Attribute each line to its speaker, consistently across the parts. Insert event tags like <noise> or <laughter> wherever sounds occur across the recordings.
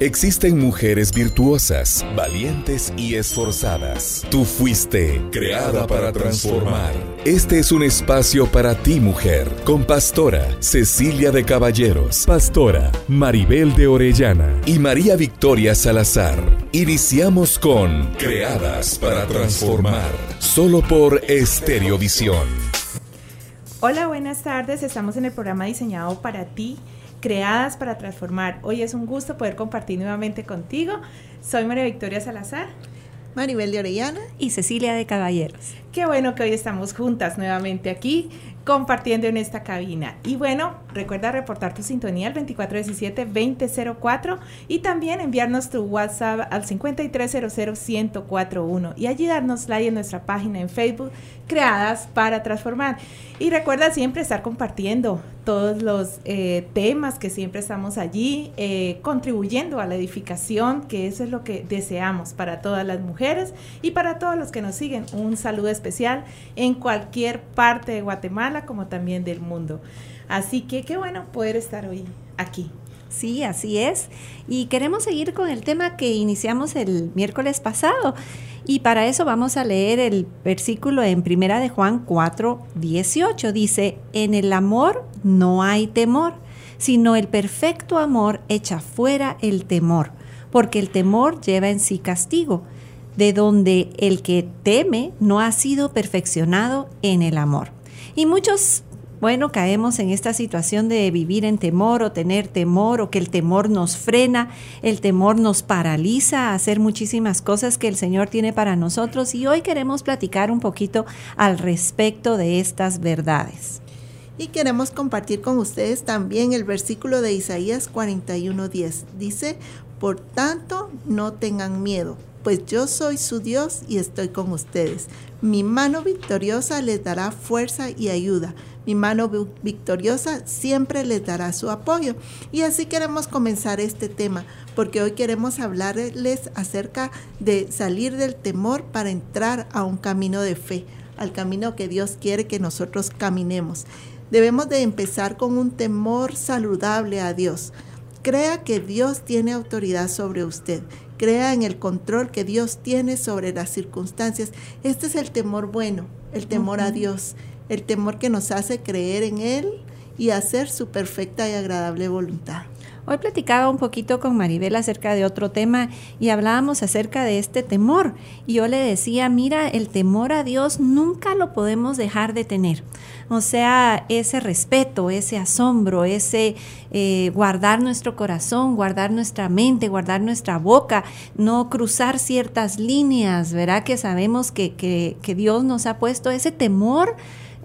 Speaker 1: Existen mujeres virtuosas, valientes y esforzadas. Tú fuiste creada para transformar. Este es un espacio para ti, mujer, con pastora Cecilia de Caballeros, pastora Maribel de Orellana y María Victoria Salazar. Iniciamos con Creadas para transformar, solo por Estereovisión.
Speaker 2: Hola, buenas tardes. Estamos en el programa diseñado para ti creadas para transformar. Hoy es un gusto poder compartir nuevamente contigo. Soy María Victoria Salazar.
Speaker 3: Maribel de Orellana.
Speaker 4: Y Cecilia de Caballeros.
Speaker 2: Qué bueno que hoy estamos juntas nuevamente aquí compartiendo en esta cabina. Y bueno, recuerda reportar tu sintonía al 2417-2004 y también enviarnos tu WhatsApp al 5300-1041 y allí darnos like en nuestra página en Facebook, Creadas para Transformar. Y recuerda siempre estar compartiendo todos los eh, temas que siempre estamos allí, eh, contribuyendo a la edificación, que eso es lo que deseamos para todas las mujeres y para todos los que nos siguen. Un saludo especial en cualquier parte de Guatemala como también del mundo. Así que qué bueno poder estar hoy aquí.
Speaker 4: Sí, así es. Y queremos seguir con el tema que iniciamos el miércoles pasado. Y para eso vamos a leer el versículo en Primera de Juan 4, 18. Dice, en el amor no hay temor, sino el perfecto amor echa fuera el temor, porque el temor lleva en sí castigo, de donde el que teme no ha sido perfeccionado en el amor. Y muchos bueno, caemos en esta situación de vivir en temor o tener temor o que el temor nos frena, el temor nos paraliza a hacer muchísimas cosas que el Señor tiene para nosotros y hoy queremos platicar un poquito al respecto de estas verdades.
Speaker 3: Y queremos compartir con ustedes también el versículo de Isaías 41:10. Dice, por tanto, no tengan miedo, pues yo soy su Dios y estoy con ustedes. Mi mano victoriosa les dará fuerza y ayuda mi mano victoriosa siempre les dará su apoyo. Y así queremos comenzar este tema, porque hoy queremos hablarles acerca de salir del temor para entrar a un camino de fe, al camino que Dios quiere que nosotros caminemos. Debemos de empezar con un temor saludable a Dios. Crea que Dios tiene autoridad sobre usted. Crea en el control que Dios tiene sobre las circunstancias. Este es el temor bueno, el temor a Dios el temor que nos hace creer en Él y hacer su perfecta y agradable voluntad.
Speaker 4: Hoy platicaba un poquito con Maribel acerca de otro tema y hablábamos acerca de este temor. Y yo le decía, mira, el temor a Dios nunca lo podemos dejar de tener. O sea, ese respeto, ese asombro, ese eh, guardar nuestro corazón, guardar nuestra mente, guardar nuestra boca, no cruzar ciertas líneas, ¿verdad? Que sabemos que, que Dios nos ha puesto ese temor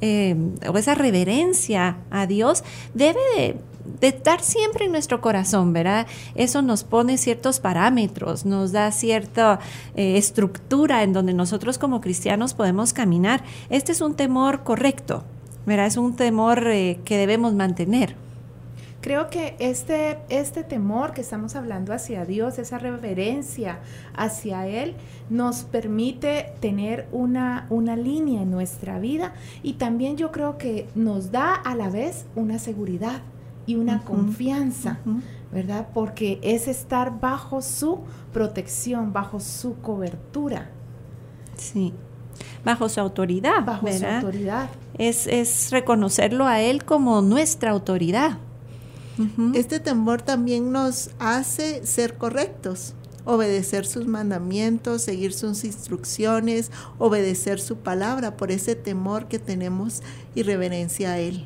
Speaker 4: eh, o esa reverencia a Dios debe de, estar siempre en nuestro corazón, ¿verdad? Eso nos pone ciertos parámetros, nos da cierta eh, estructura en donde nosotros como cristianos podemos caminar. Este es un temor correcto, ¿verdad? Es un temor eh, que debemos mantener.
Speaker 2: Creo que este, este temor que estamos hablando hacia Dios, esa reverencia hacia Él, nos permite tener una, una línea en nuestra vida y también yo creo que nos da a la vez una seguridad y una confianza, ¿verdad? Porque es estar bajo su protección, bajo su cobertura.
Speaker 4: Sí bajo su autoridad.
Speaker 2: Bajo su autoridad.
Speaker 4: Es, es, reconocerlo a Él como nuestra autoridad.
Speaker 3: Este temor también nos hace ser correctos, obedecer sus mandamientos, seguir sus instrucciones, obedecer su palabra por ese temor que tenemos y reverencia a Él.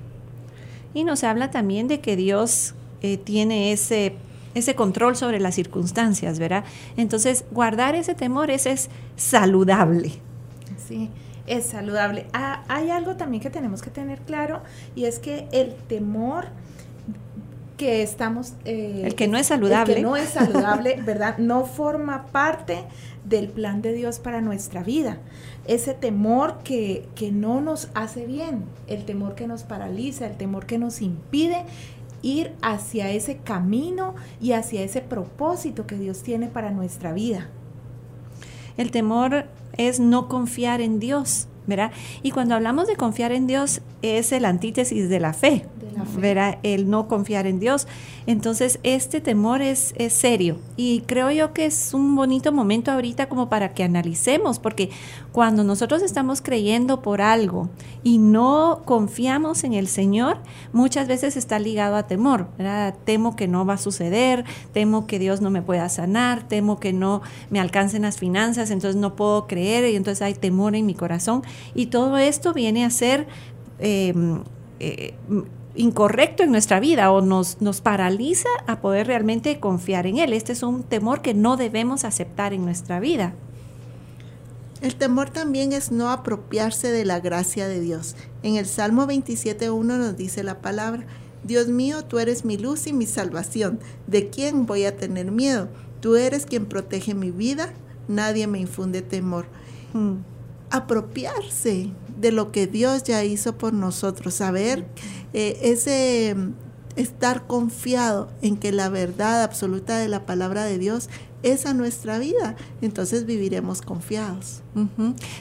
Speaker 4: Y nos habla también de que Dios eh, tiene ese, ese control sobre las circunstancias, ¿verdad? Entonces, guardar ese temor es, es saludable.
Speaker 2: Sí, es saludable. Ah, hay algo también que tenemos que tener claro y es que el temor que estamos...
Speaker 4: Eh, el que no es saludable.
Speaker 2: El que no es saludable, ¿verdad? No forma parte del plan de Dios para nuestra vida. Ese temor que, que no nos hace bien, el temor que nos paraliza, el temor que nos impide ir hacia ese camino y hacia ese propósito que Dios tiene para nuestra vida.
Speaker 4: El temor es no confiar en Dios, ¿verdad? Y cuando hablamos de confiar en Dios es el antítesis de la fe. Verá el no confiar en Dios. Entonces, este temor es, es serio y creo yo que es un bonito momento ahorita como para que analicemos, porque cuando nosotros estamos creyendo por algo y no confiamos en el Señor, muchas veces está ligado a temor. Temo que no va a suceder, temo que Dios no me pueda sanar, temo que no me alcancen las finanzas, entonces no puedo creer y entonces hay temor en mi corazón. Y todo esto viene a ser... Em, eh, incorrecto en nuestra vida o nos, nos paraliza a poder realmente confiar en Él. Este es un temor que no debemos aceptar en nuestra vida.
Speaker 3: El temor también es no apropiarse de la gracia de Dios. En el Salmo 27.1 nos dice la palabra, Dios mío, tú eres mi luz y mi salvación. ¿De quién voy a tener miedo? Tú eres quien protege mi vida, nadie me infunde temor. Hmm. Apropiarse de lo que Dios ya hizo por nosotros, saber eh, ese estar confiado en que la verdad absoluta de la palabra de Dios es a nuestra vida, entonces viviremos confiados.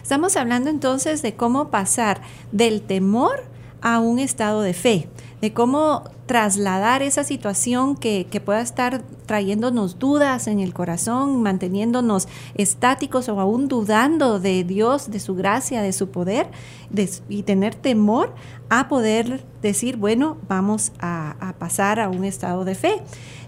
Speaker 4: Estamos hablando entonces de cómo pasar del temor a un estado de fe, de cómo trasladar esa situación que, pueda estar trayéndonos dudas en el corazón, manteniéndonos estáticos o aún dudando de Dios, de su gracia, de su poder y tener temor a poder decir, bueno, vamos a, a pasar a un estado de fe.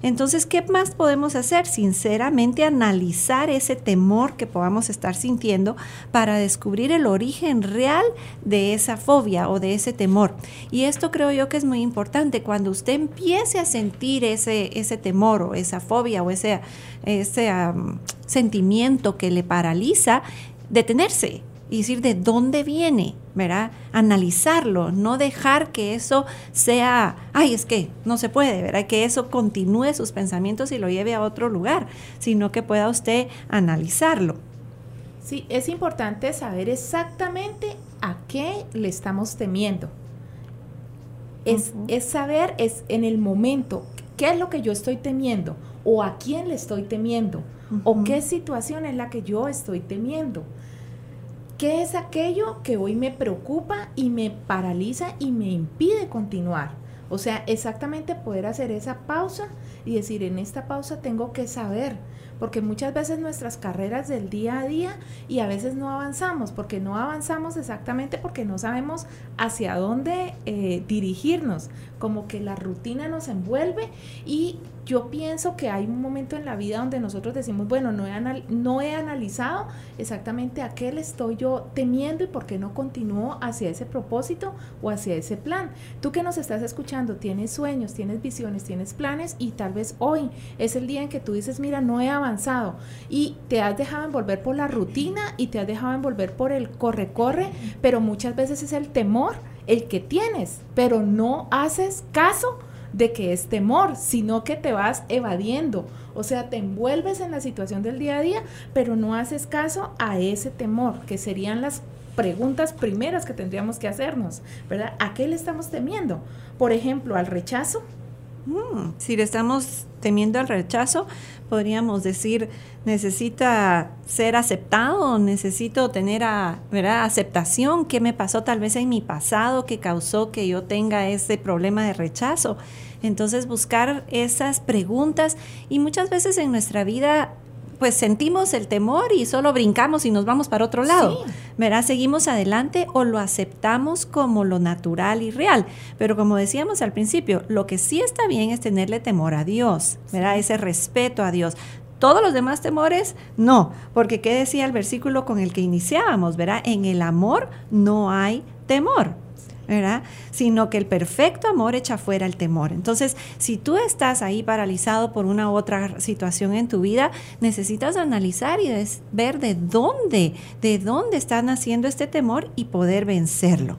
Speaker 4: Entonces, ¿qué más podemos hacer? Sinceramente, analizar ese temor que podamos estar sintiendo para descubrir el origen real de esa fobia o de ese temor. Y esto creo yo que es muy importante. Cuando usted empiece a sentir ese, ese temor o esa fobia o ese, ese sentimiento que le paraliza, detenerse y decir de dónde viene, ¿verdad? Analizarlo, no dejar que eso sea, ay, es que no se puede, ¿verdad? Que eso continúe sus pensamientos y lo lleve a otro lugar, sino que pueda usted analizarlo.
Speaker 2: Sí, es importante saber exactamente a qué le estamos temiendo. Es, es saber, es en el momento, qué es lo que yo estoy temiendo o a quién le estoy temiendo o qué situación es la que yo estoy temiendo. ¿Qué es aquello que hoy me preocupa y me paraliza y me impide continuar? O sea, exactamente poder hacer esa pausa y decir, en esta pausa tengo que saber, porque muchas veces nuestras carreras del día a día y a veces no avanzamos, porque no avanzamos exactamente porque no sabemos hacia dónde eh, dirigirnos, como que la rutina nos envuelve y yo pienso que hay un momento en la vida donde nosotros decimos, bueno, no he, no he analizado exactamente a qué le estoy yo temiendo y por qué no continúo hacia ese propósito o hacia ese plan. Tú que nos estás escuchando, tienes sueños, tienes visiones, tienes planes y tal vez hoy es el día en que tú dices, mira, no he avanzado y te has dejado envolver por la rutina y te has dejado envolver por el corre-corre, pero muchas veces es el temor el que tienes, pero no haces caso de que es temor, sino que te vas evadiendo. O sea, te envuelves en la situación del día a día, pero no haces caso a ese temor, que serían las preguntas primeras que tendríamos que hacernos, ¿verdad? ¿A qué le estamos temiendo? Por ejemplo, al rechazo.
Speaker 4: Mm, si le estamos temiendo al rechazo, podríamos decir, necesita ser aceptado, necesito tener a, ¿verdad? aceptación, qué me pasó tal vez en mi pasado que causó que yo tenga ese problema de rechazo. Entonces buscar esas preguntas y muchas veces en nuestra vida pues sentimos el temor y solo brincamos y nos vamos para otro lado. ¿Verdad? Seguimos adelante o lo aceptamos como lo natural y real. Pero como decíamos al principio, lo que sí está bien es tenerle temor a Dios, ¿verdad? Ese respeto a Dios. Todos los demás temores, no, porque ¿qué decía el versículo con el que iniciábamos? ¿Verdad? En el amor no hay temor. Sino que el perfecto amor echa fuera el temor. Entonces, si tú estás ahí paralizado por una u otra situación en tu vida, necesitas analizar y ver de dónde, de dónde está naciendo este temor y poder vencerlo.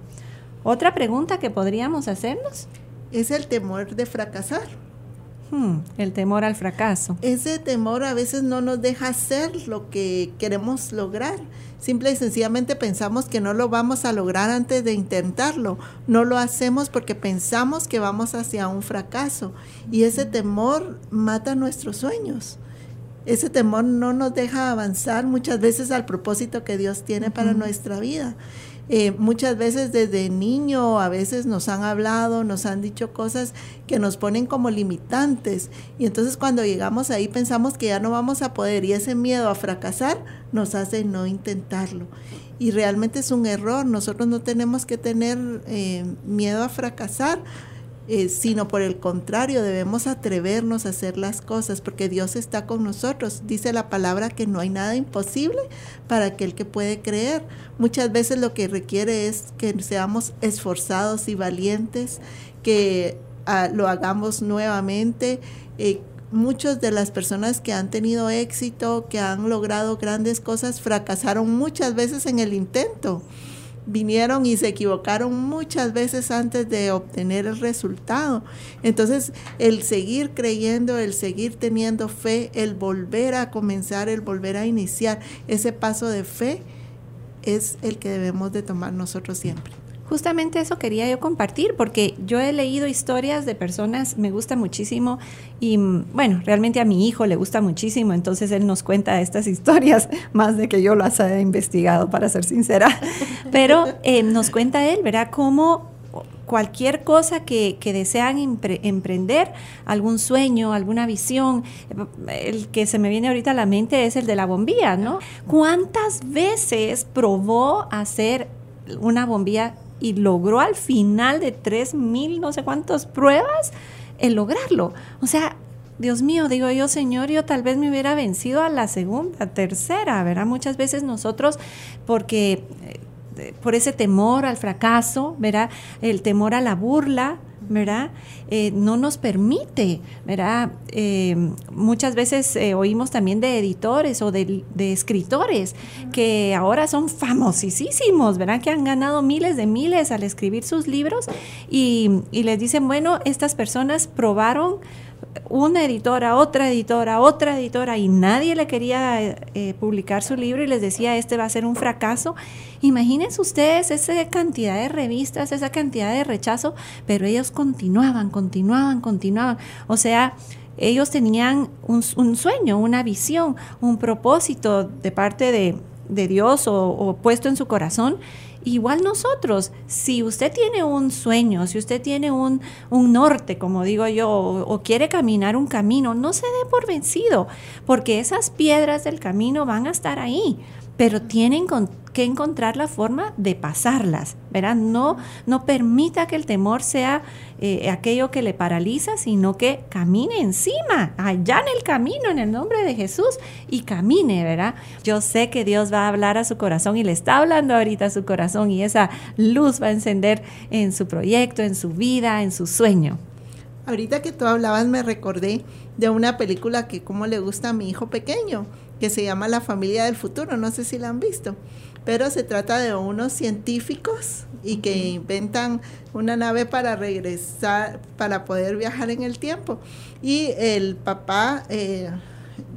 Speaker 4: Otra pregunta que podríamos hacernos
Speaker 3: es el temor de fracasar.
Speaker 4: Hmm, el temor al fracaso.
Speaker 3: Ese temor a veces no nos deja hacer lo que queremos lograr. Simple y sencillamente pensamos que no lo vamos a lograr antes de intentarlo. No lo hacemos porque pensamos que vamos hacia un fracaso. Y ese temor mata nuestros sueños. Ese temor no nos deja avanzar muchas veces al propósito que Dios tiene para nuestra vida. Eh, muchas veces desde niño a veces nos han hablado, nos han dicho cosas que nos ponen como limitantes y entonces cuando llegamos ahí pensamos que ya no vamos a poder y ese miedo a fracasar nos hace no intentarlo. Y realmente es un error, nosotros no tenemos que tener eh, miedo a fracasar eh, sino por el contrario, debemos atrevernos a hacer las cosas porque Dios está con nosotros. Dice la palabra que no hay nada imposible para aquel que puede creer. Muchas veces lo que requiere es que seamos esforzados y valientes, que ah, lo hagamos nuevamente. Eh, muchas de las personas que han tenido éxito, que han logrado grandes cosas, fracasaron muchas veces en el intento vinieron y se equivocaron muchas veces antes de obtener el resultado. Entonces, el seguir creyendo, el seguir teniendo fe, el volver a comenzar, el volver a iniciar ese paso de fe es el que debemos de tomar nosotros siempre.
Speaker 4: Justamente eso quería yo compartir porque yo he leído historias de personas, me gusta muchísimo y bueno, realmente a mi hijo le gusta muchísimo, entonces él nos cuenta estas <laughs> historias más de que yo las haya investigado, para ser sincera, <laughs> pero eh, nos cuenta él, verá cómo cualquier cosa que, desean emprender, algún sueño, alguna visión. El que se me viene ahorita a la mente es el de la bombilla, ¿no? ¿Cuántas veces probó hacer una bombilla y logró al final de tres mil no sé cuántas pruebas el lograrlo. O sea, Dios mío, digo yo, Señor, yo tal vez me hubiera vencido a la segunda, tercera, ¿verdad? Muchas veces nosotros, porque eh, por ese temor al fracaso, ¿verdad? El temor a la burla, ¿verdad? Eh, no nos permite, ¿verdad? Eh, muchas veces eh, oímos también de editores o de, escritores que ahora son famosísimos, ¿verdad? Que han ganado miles de miles al escribir sus libros y, y les dicen, bueno, estas personas probaron una editora, otra editora, otra editora, y nadie le quería eh, publicar su libro y les decía, este va a ser un fracaso. Imagínense ustedes esa cantidad de revistas, esa cantidad de rechazo, pero ellos continuaban, continuaban, continuaban. O sea, ellos tenían un, sueño, una visión, un propósito de parte de, Dios o puesto en su corazón Igual nosotros, si usted tiene un sueño, si usted tiene un, norte, como digo yo, o, quiere caminar un camino, no se dé por vencido, porque esas piedras del camino van a estar ahí pero tienen que encontrar la forma de pasarlas, ¿verdad? No, no permita que el temor sea eh, aquello que le paraliza, sino que camine encima, allá en el camino, en el nombre de Jesús, y camine, ¿verdad? Yo sé que Dios va a hablar a su corazón y le está hablando ahorita a su corazón y esa luz va a encender en su proyecto, en su vida, en su sueño.
Speaker 3: Ahorita que tú hablabas me recordé de una película que como le gusta a mi hijo pequeño que se llama La familia del futuro, no sé si la han visto, pero se trata de unos científicos y que inventan una nave para regresar, para poder viajar en el tiempo. Y el papá eh,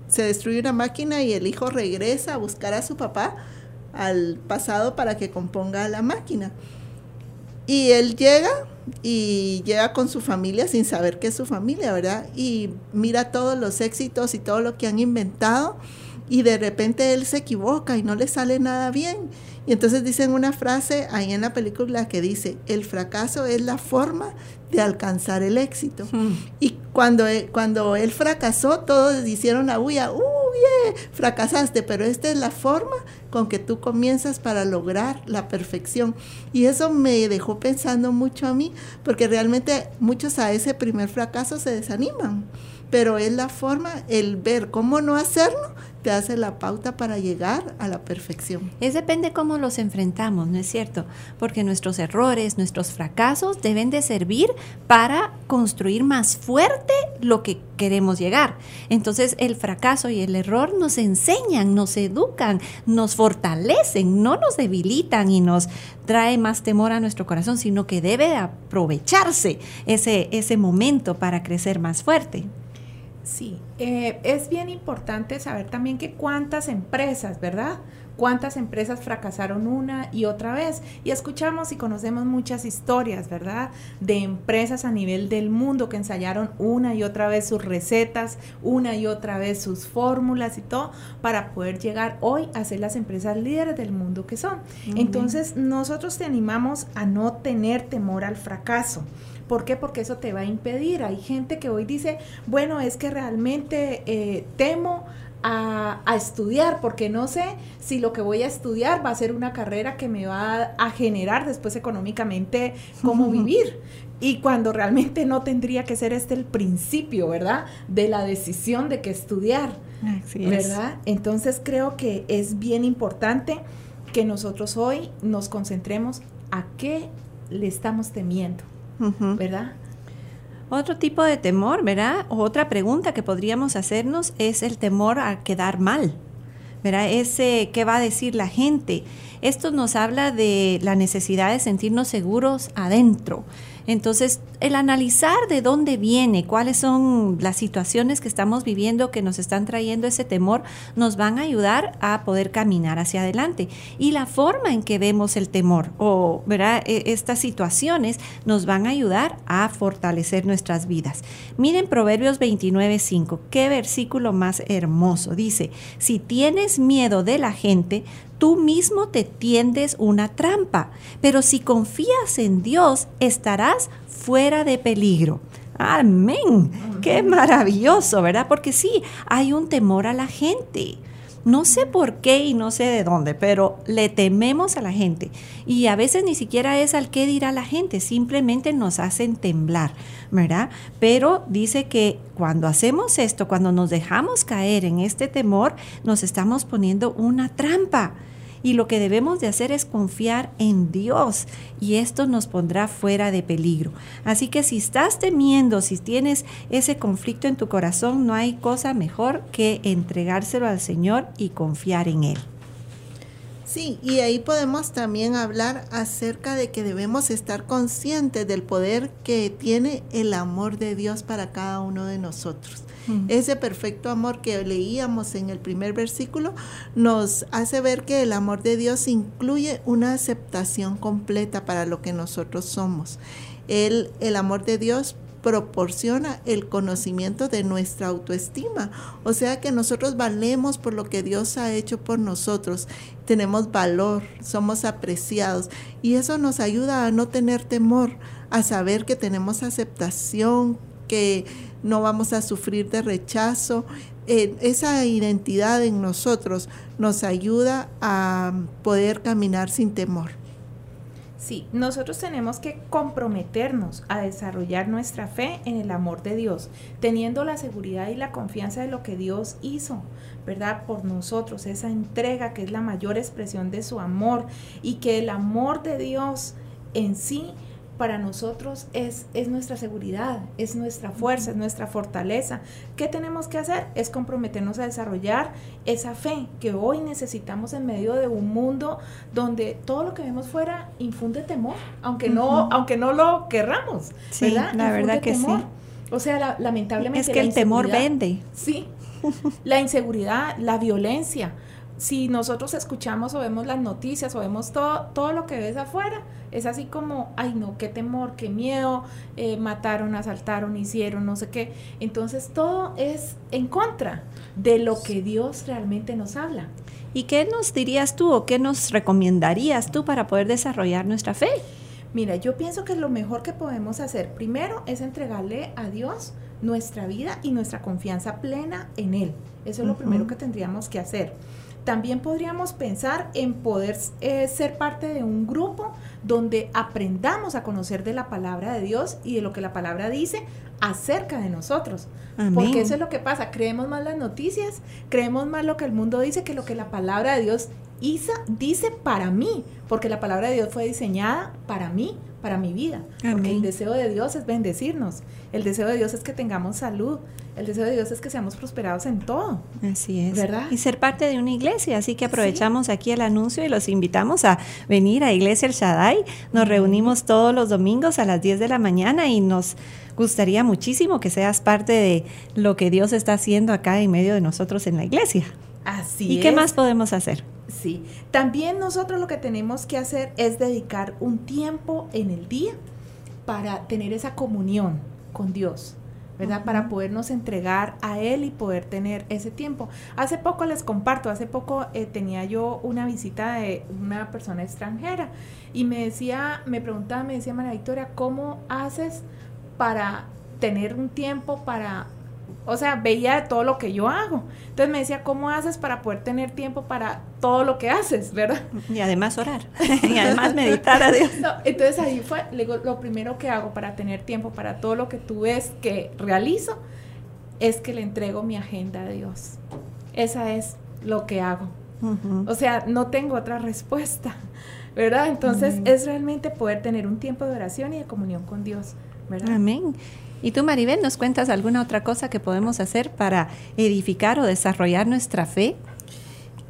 Speaker 3: se destruye una máquina y el hijo regresa a buscar a su papá al pasado para que componga la máquina. Y él llega y llega con su familia sin saber que es su familia, ¿verdad? Y mira todos los éxitos y todo lo que han inventado y de repente él se equivoca y no le sale nada bien. Y entonces dicen una frase ahí en la película que dice, el fracaso es la forma de alcanzar el éxito. Hmm. Y cuando, e, cuando él fracasó, todos hicieron la bulla, ¡uy, fracasaste! Pero esta es la forma con que tú comienzas para lograr la perfección. Y eso me dejó pensando mucho a mí, porque realmente muchos a ese primer fracaso se desaniman pero es la forma, el ver cómo no hacerlo, te hace la pauta para llegar a la perfección.
Speaker 4: Es depende cómo los enfrentamos, ¿no es cierto? Porque nuestros errores, nuestros fracasos deben de servir para construir más fuerte lo que queremos llegar. Entonces el fracaso y el error nos enseñan, nos educan, nos fortalecen, no nos debilitan y nos trae más temor a nuestro corazón, sino que debe aprovecharse ese, ese momento para crecer más fuerte.
Speaker 2: Sí, eh, es bien importante saber también que cuántas empresas, ¿verdad? cuántas empresas fracasaron una y otra vez. Y escuchamos y conocemos muchas historias, ¿verdad? De empresas a nivel del mundo que ensayaron una y otra vez sus recetas, una y otra vez sus fórmulas y todo, para poder llegar hoy a ser las empresas líderes del mundo que son. Entonces, nosotros te animamos a no tener temor al fracaso. ¿Por qué? Porque eso te va a impedir. Hay gente que hoy dice, bueno, es que realmente eh, temo a, estudiar, porque no sé si lo que voy a estudiar va a ser una carrera que me va a, generar después económicamente cómo <laughs> vivir. Y cuando realmente no tendría que ser este el principio, ¿verdad? De la decisión de qué estudiar, ¿verdad? Entonces creo que es bien importante que nosotros hoy nos concentremos a qué le estamos temiendo, ¿verdad?
Speaker 4: Otro tipo de temor, ¿verdad? Otra pregunta que podríamos hacernos es el temor a quedar mal, ¿verdad? Ese, ¿qué va a decir la gente? Esto nos habla de la necesidad de sentirnos seguros adentro, entonces, el analizar de dónde viene, cuáles son las situaciones que estamos viviendo que nos están trayendo ese temor, nos van a ayudar a poder caminar hacia adelante. Y la forma en que vemos el temor o. E, estas situaciones nos van a ayudar a fortalecer nuestras vidas. Miren Proverbios 29.5, qué versículo más hermoso. Dice, si tienes miedo de la gente, tú mismo te tiendes una trampa, pero si confías en Dios, estarás fuera de peligro. Amén. Qué maravilloso, ¿verdad? Porque sí, hay un temor a la gente. No sé por qué y no sé de dónde, pero le tememos a la gente. Y a veces ni siquiera es al qué dirá la gente, simplemente nos hacen temblar, ¿verdad? Pero dice que cuando hacemos esto, cuando nos dejamos caer en este temor, nos estamos poniendo una trampa y lo que debemos de hacer es confiar en Dios y esto nos pondrá fuera de peligro. Así que si estás temiendo, si tienes ese conflicto en tu corazón, no hay cosa mejor que entregárselo al Señor y confiar en Él.
Speaker 3: Sí, y ahí podemos también hablar acerca de que debemos estar conscientes del poder que tiene el amor de Dios para cada uno de nosotros. Ese perfecto amor que leíamos en el primer versículo nos hace ver que el amor de Dios incluye una aceptación completa para lo que nosotros somos. El, el amor de Dios proporciona el conocimiento de nuestra autoestima. O sea que nosotros valemos por lo que Dios ha hecho por nosotros. Tenemos valor, somos apreciados y eso nos ayuda a no tener temor, a saber que tenemos aceptación, que no vamos a sufrir de rechazo. Eh, esa identidad en nosotros nos ayuda a poder caminar sin temor.
Speaker 2: Sí, nosotros tenemos que comprometernos a desarrollar nuestra fe en el amor de Dios, teniendo la seguridad y la confianza de lo que Dios hizo, ¿verdad? Por nosotros, esa entrega que es la mayor expresión de su amor y que el amor de Dios en sí para nosotros es, es nuestra seguridad, es nuestra fuerza, es nuestra fortaleza. ¿Qué tenemos que hacer? Es comprometernos a desarrollar esa fe que hoy necesitamos en medio de un mundo donde todo lo que vemos fuera infunde temor, aunque no, aunque no lo querramos.
Speaker 4: Sí, la verdad que sí.
Speaker 2: O sea, lamentablemente.
Speaker 4: Es que el temor vende.
Speaker 2: Sí. la inseguridad, la violencia si nosotros escuchamos o vemos las noticias o vemos todo, todo lo que ves afuera, es así como, ay no, qué temor, qué miedo, eh, mataron, asaltaron, hicieron, no sé qué. Entonces todo es en contra de lo que Dios realmente nos habla.
Speaker 4: ¿Y qué nos dirías tú o qué nos recomendarías tú para poder desarrollar nuestra fe?
Speaker 2: Mira, yo pienso que lo mejor que podemos hacer primero es entregarle a Dios nuestra vida y nuestra confianza plena en Él. Eso es lo primero que tendríamos que hacer. También podríamos pensar en poder eh, ser parte de un grupo donde aprendamos a conocer de la palabra de Dios y de lo que la palabra dice acerca de nosotros. Porque eso es lo que pasa, creemos más las noticias, creemos más lo que el mundo dice que lo que la palabra de Dios dice para mí, porque la palabra de Dios fue diseñada para mí, para mi vida. Porque el deseo de Dios es bendecirnos. El deseo de Dios es que tengamos salud. El deseo de Dios es que seamos prosperados en todo.
Speaker 4: Así es. ¿Verdad? Y ser parte de una iglesia. Así que aprovechamos aquí el anuncio y los invitamos a venir a Iglesia El Shaddai. Nos reunimos todos los domingos a las 10 de la mañana y nos gustaría muchísimo que seas parte de lo que Dios está haciendo acá en medio de nosotros en la iglesia.
Speaker 2: Así
Speaker 4: ¿Y qué más podemos hacer?
Speaker 2: Sí, también nosotros lo que tenemos que hacer es dedicar un tiempo en el día para tener esa comunión con Dios. ¿verdad? Para podernos entregar a Él y poder tener ese tiempo. Hace poco les comparto, hace poco eh, tenía yo una visita de una persona extranjera y me decía, me preguntaba, me decía María Victoria, ¿cómo haces para tener un tiempo para o sea, veía todo lo que yo hago. Entonces me decía, ¿cómo haces para poder tener tiempo para todo lo que haces, verdad?
Speaker 4: Y además orar. <laughs> y además meditar a Dios.
Speaker 2: entonces ahí fue, lo primero que hago para tener tiempo para todo lo que tú ves que realizo, es que le entrego mi agenda a Dios. Esa es lo que hago. O sea, no tengo otra respuesta, ¿verdad? Entonces es realmente poder tener un tiempo de oración y de comunión con Dios, ¿verdad?
Speaker 4: Amén. ¿Y tú, Maribel, nos cuentas alguna otra cosa que podemos hacer para edificar o desarrollar nuestra fe?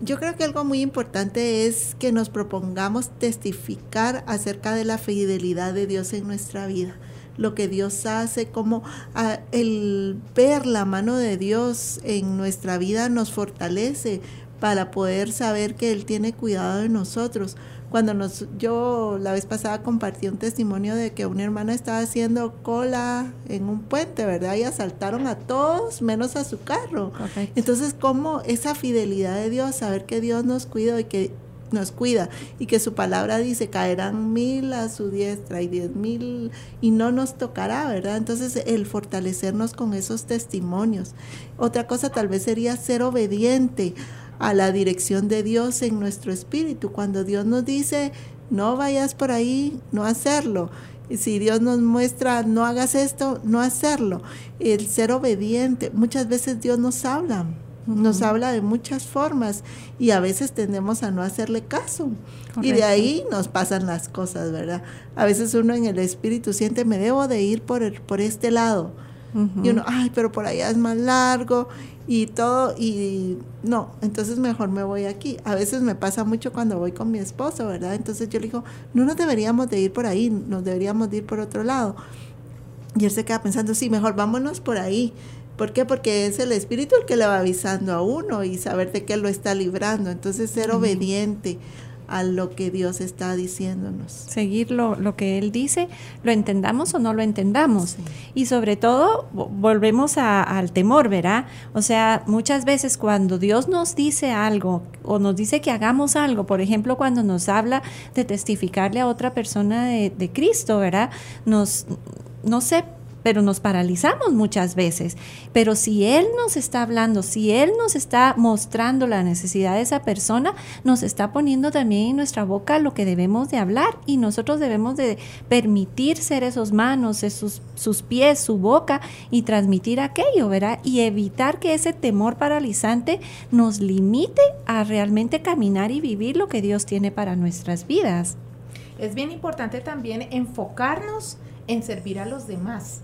Speaker 3: Yo creo que algo muy importante es que nos propongamos testificar acerca de la fidelidad de Dios en nuestra vida lo que Dios hace, como ah, el ver la mano de Dios en nuestra vida nos fortalece para poder saber que Él tiene cuidado de nosotros cuando nos, yo la vez pasada compartí un testimonio de que una hermana estaba haciendo cola en un puente, ¿verdad? Y asaltaron a todos menos a su carro. Entonces, como esa fidelidad de Dios, saber que Dios nos cuida y que nos cuida y que su palabra dice caerán mil a su diestra y diez mil y no nos tocará, ¿verdad? Entonces el fortalecernos con esos testimonios. Otra cosa tal vez sería ser obediente a la dirección de Dios en nuestro espíritu. Cuando Dios nos dice, no vayas por ahí, no hacerlo. Y si Dios nos muestra, no hagas esto, no hacerlo. El ser obediente. Muchas veces Dios nos habla, nos habla de muchas formas y a veces tendemos a no hacerle caso. Y de ahí nos pasan las cosas, ¿verdad? A veces uno en el espíritu siente, me debo de ir por, por este lado. Y uno, ay, pero por allá es más largo y todo, y no, entonces mejor me voy aquí. A veces me pasa mucho cuando voy con mi esposo, ¿verdad? Entonces yo le digo, no nos deberíamos de ir por ahí, nos deberíamos de ir por otro lado. Y él se queda pensando, sí, mejor vámonos por ahí. ¿Por qué? Porque es el espíritu el que le va avisando a uno y saber de qué lo está librando. Entonces ser obediente a lo que Dios está diciéndonos.
Speaker 4: Seguir lo, que Él dice, lo entendamos o no lo entendamos. Y sobre todo, volvemos al temor, ¿verdad? O sea, muchas veces cuando Dios nos dice algo o nos dice que hagamos algo, por ejemplo, cuando nos habla de testificarle a otra persona de, de Cristo, ¿verdad? Nos, no sé, pero nos paralizamos muchas veces. Pero si Él nos está hablando, si Él nos está mostrando la necesidad de esa persona, nos está poniendo también en nuestra boca lo que debemos de hablar y nosotros debemos de permitir ser esos manos, esos, sus pies, su boca y transmitir aquello, ¿verdad? Y evitar que ese temor paralizante nos limite a realmente caminar y vivir lo que Dios tiene para nuestras vidas.
Speaker 2: Es bien importante también enfocarnos en servir a los demás.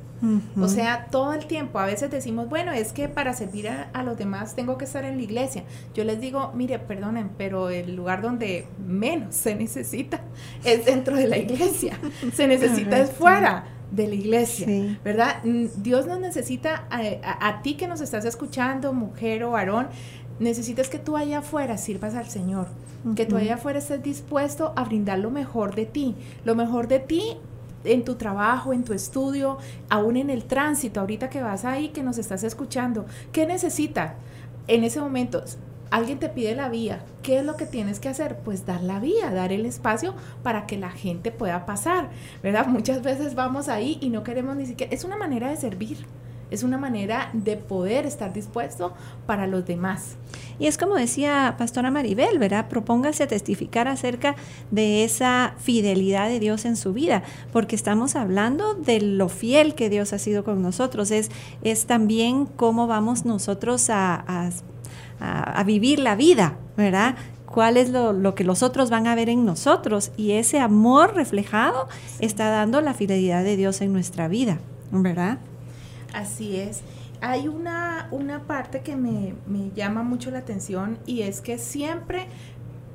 Speaker 2: O sea, todo el tiempo, a veces decimos, bueno, es que para servir a, los demás tengo que estar en la iglesia. Yo les digo, mire, perdonen, pero el lugar donde menos se necesita <laughs> es dentro de la iglesia. Se <laughs> necesita es fuera de la iglesia, ¿verdad? Dios nos necesita a, ti que nos estás escuchando, mujer o varón, necesitas que tú allá afuera sirvas al Señor, que tú allá afuera estés dispuesto a brindar lo mejor de ti, lo mejor de ti en tu trabajo, en tu estudio, aún en el tránsito, ahorita que vas ahí, que nos estás escuchando, ¿qué necesitas? En ese momento, alguien te pide la vía, ¿qué es lo que tienes que hacer? Pues dar la vía, dar el espacio para que la gente pueda pasar, ¿verdad? Muchas veces vamos ahí y no queremos ni siquiera, es una manera de servir es una manera de poder estar dispuesto para los demás.
Speaker 4: Y es como decía Pastora Maribel, ¿verdad? Propóngase a testificar acerca de esa fidelidad de Dios en su vida, porque estamos hablando de lo fiel que Dios ha sido con nosotros. Es, es también cómo vamos nosotros a, a, a vivir la vida, ¿verdad? cuál es lo, lo, que los otros van a ver en nosotros. Y ese amor reflejado está dando la fidelidad de Dios en nuestra vida, ¿verdad?
Speaker 2: Así es. Hay una, una parte que me, me llama mucho la atención y es que siempre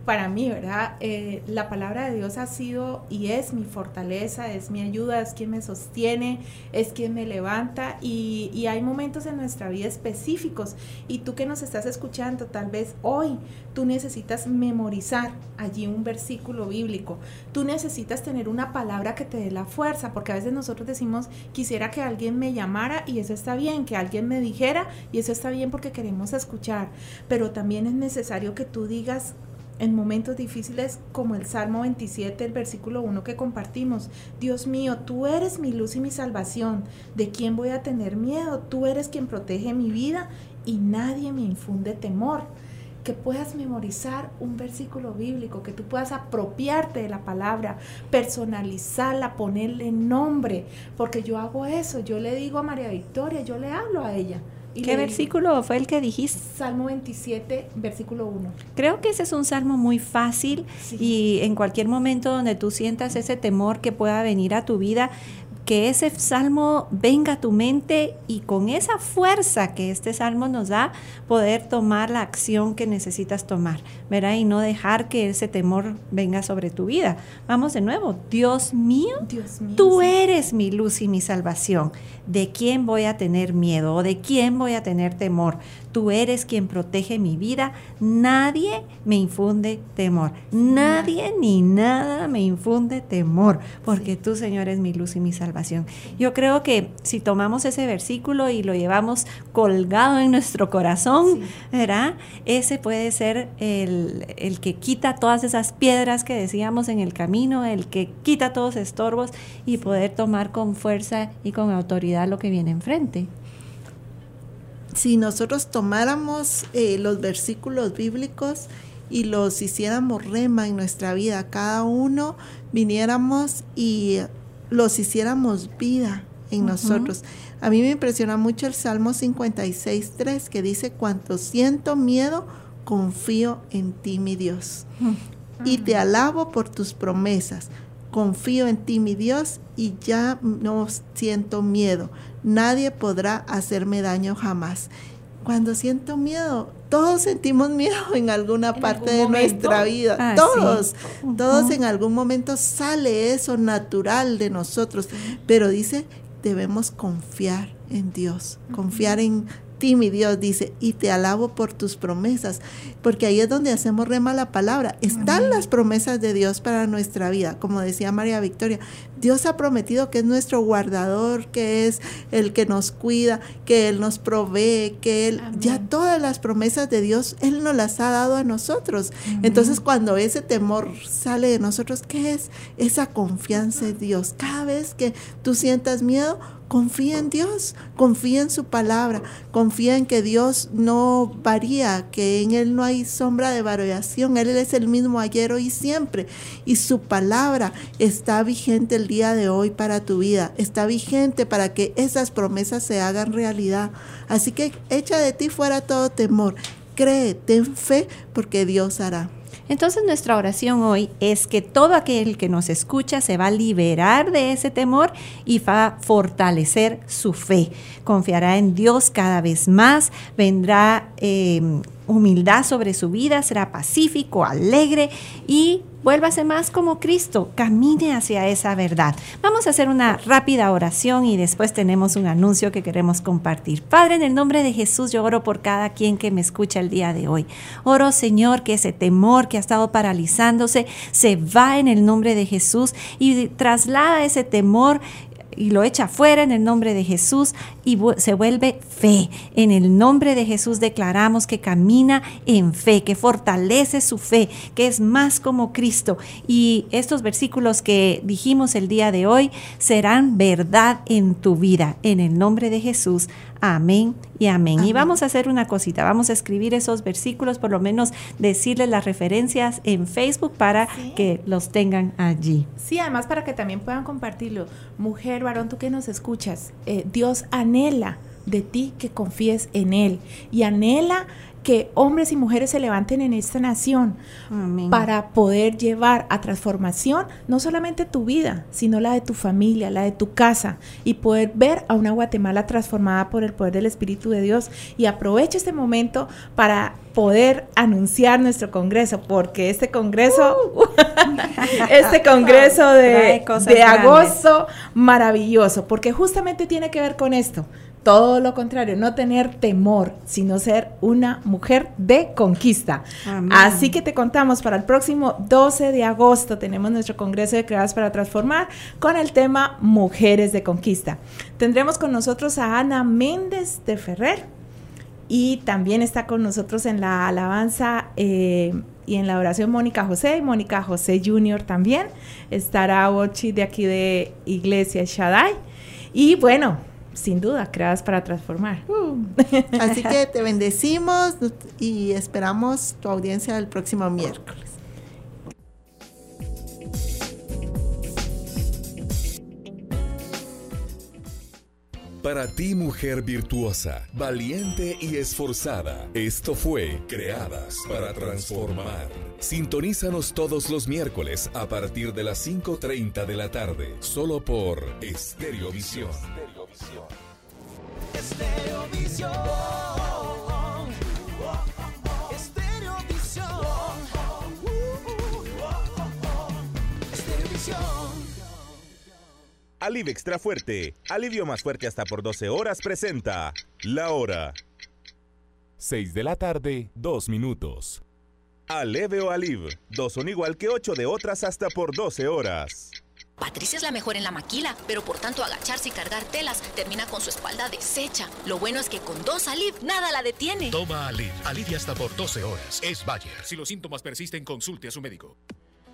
Speaker 2: para mí, ¿verdad? Eh, la palabra de Dios ha sido y es mi fortaleza, es mi ayuda, es quien me sostiene, es quien me levanta y, y, hay momentos en nuestra vida específicos. Y tú que nos estás escuchando, tal vez hoy tú necesitas memorizar allí un versículo bíblico, tú necesitas tener una palabra que te dé la fuerza, porque a veces nosotros decimos, quisiera que alguien me llamara y eso está bien, que alguien me dijera y eso está bien porque queremos escuchar, pero también es necesario que tú digas, en momentos difíciles como el Salmo 27, el versículo 1 que compartimos. Dios mío, tú eres mi luz y mi salvación. ¿De quién voy a tener miedo? Tú eres quien protege mi vida y nadie me infunde temor. Que puedas memorizar un versículo bíblico, que tú puedas apropiarte de la palabra, personalizarla, ponerle nombre, porque yo hago eso, yo le digo a María Victoria, yo le hablo a ella
Speaker 4: ¿Qué versículo fue el que dijiste?
Speaker 2: Salmo 27, versículo 1.
Speaker 4: Creo que ese es un salmo muy fácil sí. y en cualquier momento donde tú sientas ese temor que pueda venir a tu vida, que ese salmo venga a tu mente y con esa fuerza que este salmo nos da, poder tomar la acción que necesitas tomar, ¿verdad? Y no dejar que ese temor venga sobre tu vida. Vamos de nuevo, Dios mío,
Speaker 2: Dios mío
Speaker 4: tú sí. eres mi luz y mi salvación. ¿De quién voy a tener miedo o de quién voy a tener temor? Tú eres quien protege mi vida. Nadie me infunde temor. Nadie ni nada me infunde temor, porque tú, Señor, eres mi luz y mi salvación. Yo creo que si tomamos ese versículo y lo llevamos colgado en nuestro corazón, sí. ¿verdad? Ese puede ser el, el, que quita todas esas piedras que decíamos en el camino, el que quita todos estorbos y poder tomar con fuerza y con autoridad lo que viene enfrente
Speaker 3: si nosotros tomáramos eh, los versículos bíblicos y los hiciéramos rema en nuestra vida, cada uno viniéramos y los hiciéramos vida en uh -huh. nosotros. A mí me impresiona mucho el Salmo 56.3 que dice, cuanto siento miedo, confío en ti, mi Dios. Uh -huh. Y te alabo por tus promesas. Confío en ti, mi Dios, y ya no siento miedo. Nadie podrá hacerme daño jamás. Cuando siento miedo, todos sentimos miedo en alguna ¿En parte de momento? nuestra vida. Ah, todos, sí. todos uh -huh. en algún momento sale eso natural de nosotros. Pero dice, debemos confiar en Dios, uh -huh. confiar en ti, mi Dios, dice, y te alabo por tus promesas, porque ahí es donde hacemos rema la palabra. Están Amén. las promesas de Dios para nuestra vida, como decía María Victoria. Dios ha prometido que es nuestro guardador, que es el que nos cuida, que Él nos provee, que Él, Amén. ya todas las promesas de Dios, Él nos las ha dado a nosotros. Amén. Entonces, cuando ese temor sale de nosotros, ¿qué es? Esa confianza en Dios. Cada vez que tú sientas miedo, confía en Dios, confía en su palabra, confía en que Dios no varía, que en Él no hay sombra de variación, Él es el mismo ayer, hoy y siempre. Y su palabra está vigente el día de hoy para tu vida, está vigente para que esas promesas se hagan realidad. Así que echa de ti fuera todo temor, cree, ten fe, porque Dios hará.
Speaker 4: Entonces nuestra oración hoy es que todo aquel que nos escucha se va a liberar de ese temor y va a fortalecer su fe. Confiará en Dios cada vez más, vendrá eh, humildad sobre su vida, será pacífico, alegre y vuélvase más como Cristo, camine hacia esa verdad. Vamos a hacer una rápida oración y después tenemos un anuncio que queremos compartir. Padre, en el nombre de Jesús, yo oro por cada quien que me escucha el día de hoy. Oro, Señor, que ese temor que ha estado paralizándose se va en el nombre de Jesús y traslada ese temor y lo echa fuera en el nombre de Jesús y se vuelve fe. En el nombre de Jesús declaramos que camina en fe, que fortalece su fe, que es más como Cristo. Y estos versículos que dijimos el día de hoy serán verdad en tu vida. En el nombre de Jesús. Amén y amén. amén. Y vamos a hacer una cosita, vamos a escribir esos versículos, por lo menos decirles las referencias en Facebook para sí. que los tengan allí.
Speaker 2: Sí, además para que también puedan compartirlo. Mujer, varón, tú que nos escuchas, eh, Dios anhela de ti que confíes en Él y anhela que hombres y mujeres se levanten en esta nación para poder llevar a transformación no solamente tu vida, sino la de tu familia, la de tu casa y poder ver a una Guatemala transformada por el poder del Espíritu de Dios. Y aprovecho este momento para poder anunciar nuestro congreso, porque este congreso, uh. <laughs> este congreso de, de agosto, maravilloso, porque justamente tiene que ver con esto, todo lo contrario, no tener temor, sino ser una mujer de conquista. Así que te contamos para el próximo 12 de agosto tenemos nuestro Congreso de Creadas para Transformar con el tema Mujeres de Conquista. Tendremos con nosotros a Ana Méndez de Ferrer y también está con nosotros en la alabanza eh, y en la oración Mónica José y Mónica José Junior también. Estará Ochi de aquí de Iglesia Shaddai. Y bueno, sin duda, creadas para transformar.
Speaker 3: Uh. Así que te bendecimos y esperamos tu audiencia el próximo miércoles.
Speaker 1: Para ti, mujer virtuosa, valiente y esforzada, esto fue Creadas para Transformar. Sintonízanos todos los miércoles a partir de las 5.30 de la tarde, solo por Estereovisión. Estereovisión.
Speaker 5: Alivio Extra Fuerte, alivio más fuerte hasta por 12 horas, presenta La Hora.
Speaker 1: 6 de la tarde, 2 minutos.
Speaker 5: Aleve o Aliv, dos son igual que 8 de otras hasta por 12 horas.
Speaker 6: Patricia es la mejor en la maquila, pero por tanto agacharse y cargar telas termina con su espalda deshecha. Lo bueno es que con dos Alib nada la detiene.
Speaker 7: Toma Alib, alivia hasta por 12 horas. Es Bayer. Si los síntomas persisten, consulte a su médico.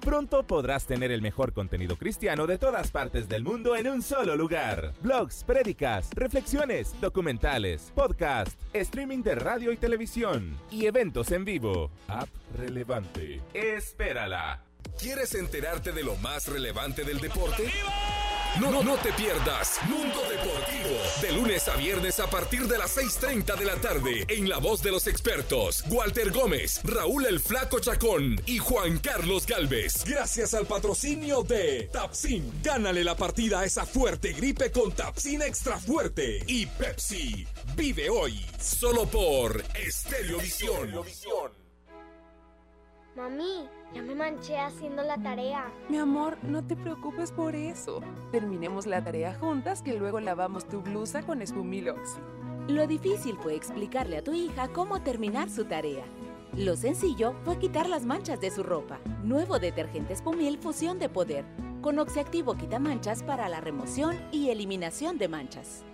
Speaker 5: Pronto podrás tener el mejor contenido cristiano de todas partes del mundo en un solo lugar. Blogs, prédicas, reflexiones, documentales, podcast, streaming de radio y televisión y eventos en vivo. App relevante. Espérala.
Speaker 1: ¿Quieres enterarte de lo más relevante del deporte? No, no, no te pierdas Mundo Deportivo. De lunes a viernes a partir de las 6.30 de la tarde. En la voz de los expertos. Walter Gómez, Raúl el Flaco Chacón y Juan Carlos Galvez. Gracias al patrocinio de Tapsin. Gánale la partida a esa fuerte gripe con Tapsin Extra Fuerte. Y Pepsi. Vive hoy. Solo por Estereovisión.
Speaker 8: Mami, ya me manché haciendo la tarea.
Speaker 9: Mi amor, no te preocupes por eso. Terminemos la tarea juntas que luego lavamos tu blusa con Espumilox.
Speaker 10: Lo difícil fue explicarle a tu hija cómo terminar su tarea. Lo sencillo fue quitar las manchas de su ropa. Nuevo detergente Espumil Fusión de Poder, con oxiactivo quita manchas para la remoción y eliminación de manchas.